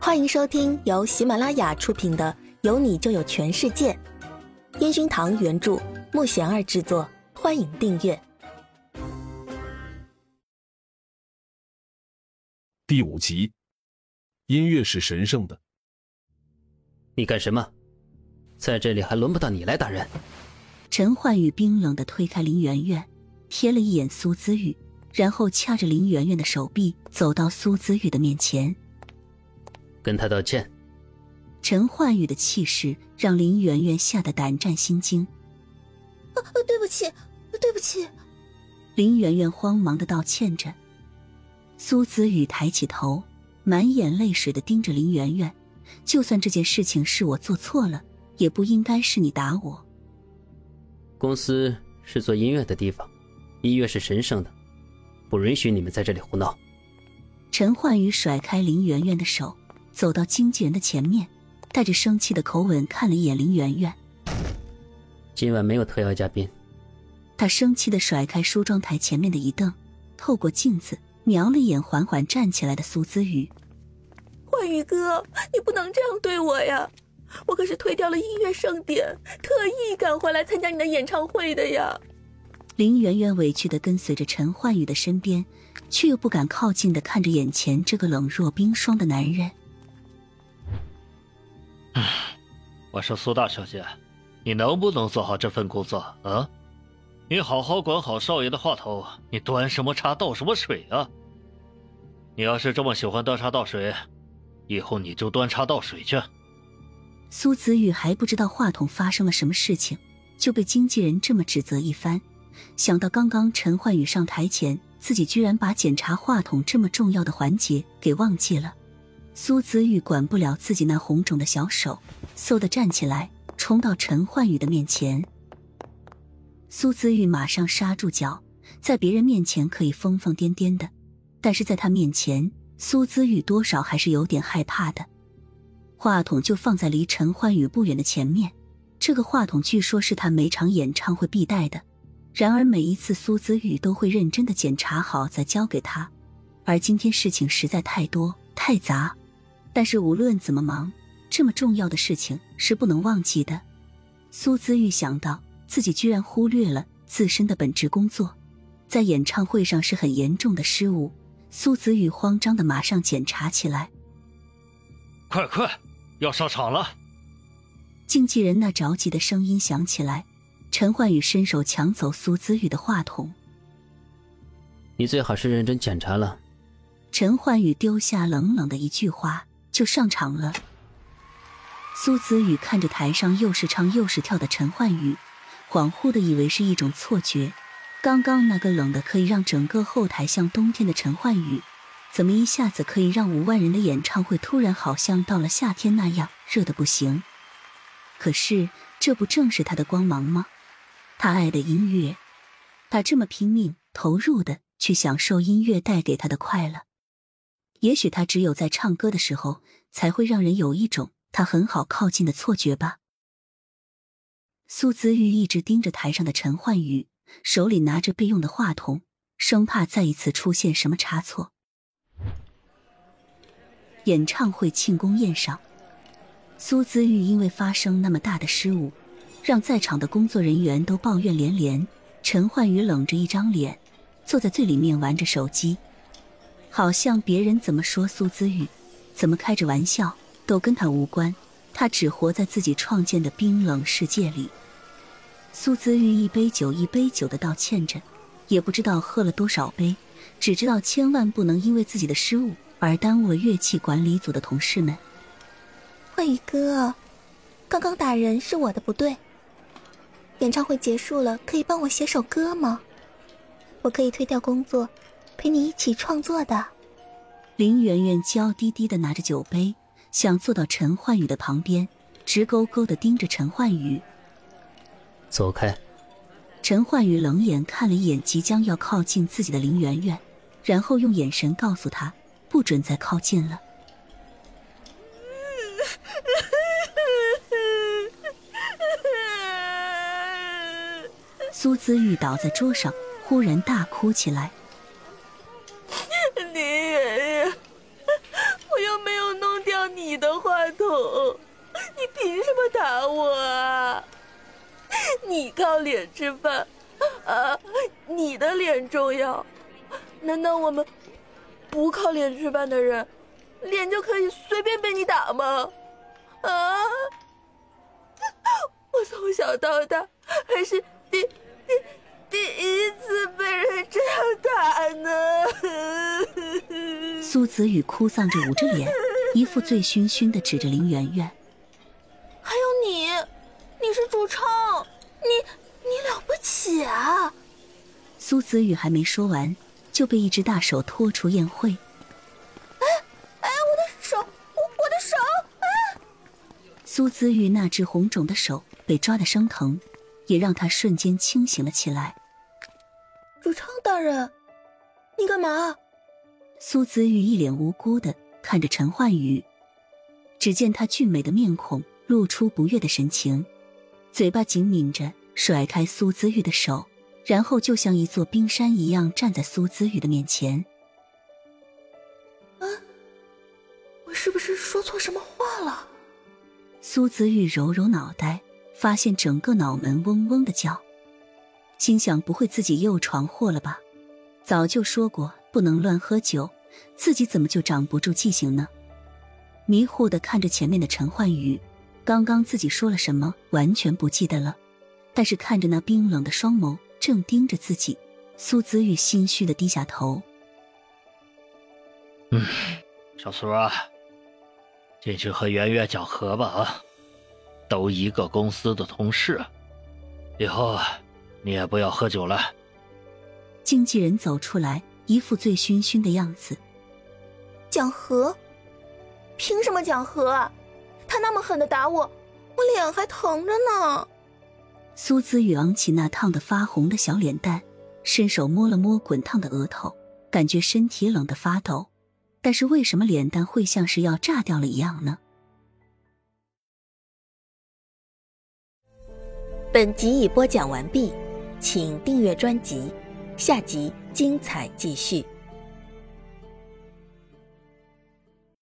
欢迎收听由喜马拉雅出品的《有你就有全世界》，烟熏堂原著，木贤儿制作。欢迎订阅第五集。音乐是神圣的。你干什么？在这里还轮不到你来打人。陈焕宇冰冷的推开林媛媛，瞥了一眼苏姿玉，然后掐着林媛媛的手臂走到苏姿玉的面前，跟他道歉。陈焕宇的气势让林媛媛吓得胆战心惊。啊，对不起，对不起。林媛媛慌忙的道歉着。苏子宇抬起头，满眼泪水的盯着林媛媛。就算这件事情是我做错了，也不应该是你打我。公司是做音乐的地方，音乐是神圣的，不允许你们在这里胡闹。陈焕宇甩开林媛媛的手，走到经纪人的前面，带着生气的口吻看了一眼林媛媛。今晚没有特邀嘉宾。他生气的甩开梳妆台前面的一凳，透过镜子瞄了一眼缓缓站起来的苏姿雨。焕宇哥，你不能这样对我呀！我可是推掉了音乐盛典，特意赶回来参加你的演唱会的呀。林媛媛委屈的跟随着陈焕宇的身边，却又不敢靠近的看着眼前这个冷若冰霜的男人。我说苏大小姐，你能不能做好这份工作啊？你好好管好少爷的话头，你端什么茶倒什么水啊？你要是这么喜欢端茶倒水，以后你就端茶倒水去。苏子玉还不知道话筒发生了什么事情，就被经纪人这么指责一番。想到刚刚陈焕宇上台前，自己居然把检查话筒这么重要的环节给忘记了，苏子玉管不了自己那红肿的小手，嗖的站起来，冲到陈焕宇的面前。苏子玉马上刹住脚，在别人面前可以疯疯癫癫的，但是在他面前，苏子玉多少还是有点害怕的。话筒就放在离陈焕宇不远的前面，这个话筒据说是他每场演唱会必带的。然而每一次苏子玉都会认真的检查好再交给他，而今天事情实在太多太杂，但是无论怎么忙，这么重要的事情是不能忘记的。苏子玉想到自己居然忽略了自身的本职工作，在演唱会上是很严重的失误。苏子玉慌张的马上检查起来，快快！要上场了！经纪人那着急的声音响起来，陈焕宇伸手抢走苏子玉的话筒。你最好是认真检查了。陈焕宇丢下冷冷的一句话，就上场了。苏子宇看着台上又是唱又是跳的陈焕宇，恍惚的以为是一种错觉。刚刚那个冷的可以让整个后台像冬天的陈焕宇。怎么一下子可以让五万人的演唱会突然好像到了夏天那样热的不行？可是这不正是他的光芒吗？他爱的音乐，他这么拼命投入的去享受音乐带给他的快乐。也许他只有在唱歌的时候，才会让人有一种他很好靠近的错觉吧。苏子玉一直盯着台上的陈焕宇，手里拿着备用的话筒，生怕再一次出现什么差错。演唱会庆功宴上，苏姿玉因为发生那么大的失误，让在场的工作人员都抱怨连连。陈焕宇冷着一张脸，坐在最里面玩着手机，好像别人怎么说苏姿玉，怎么开着玩笑，都跟他无关。他只活在自己创建的冰冷世界里。苏子玉一杯酒一杯酒的道歉着，也不知道喝了多少杯，只知道千万不能因为自己的失误。而耽误了乐器管理组的同事们。焕宇哥，刚刚打人是我的不对。演唱会结束了，可以帮我写首歌吗？我可以推掉工作，陪你一起创作的。林媛媛娇滴滴的拿着酒杯，想坐到陈焕宇的旁边，直勾勾的盯着陈焕宇。走开。陈焕宇冷眼看了一眼即将要靠近自己的林媛媛，然后用眼神告诉她。不准再靠近了！苏姿玉倒在桌上，忽然大哭起来。你靠脸吃饭，啊，你的脸重要。难道我们不靠脸吃饭的人，脸就可以随便被你打吗？啊！我从小到大还是第第第一次被人这样打呢。苏子雨哭丧着，捂着脸，一副醉醺醺的，指着林媛媛：“啊！”苏子雨还没说完，就被一只大手拖出宴会。哎哎，我的手，我我的手！啊！苏子雨那只红肿的手被抓的生疼，也让他瞬间清醒了起来。主唱大人，你干嘛？苏子玉一脸无辜的看着陈焕宇，只见他俊美的面孔露出不悦的神情，嘴巴紧抿着甩开苏子玉的手，然后就像一座冰山一样站在苏子玉的面前。啊，我是不是说错什么话了？苏子玉揉揉脑袋，发现整个脑门嗡嗡的叫，心想不会自己又闯祸了吧？早就说过。不能乱喝酒，自己怎么就长不住记性呢？迷糊的看着前面的陈焕宇，刚刚自己说了什么，完全不记得了。但是看着那冰冷的双眸正盯着自己，苏子玉心虚的低下头。嗯，小苏啊，进去和圆圆讲和吧啊，都一个公司的同事，以后你也不要喝酒了。经纪人走出来。一副醉醺醺的样子，讲和？凭什么讲和？他那么狠的打我，我脸还疼着呢。苏子宇昂起那烫得发红的小脸蛋，伸手摸了摸滚烫的额头，感觉身体冷得发抖。但是为什么脸蛋会像是要炸掉了一样呢？本集已播讲完毕，请订阅专辑。下集精彩继续。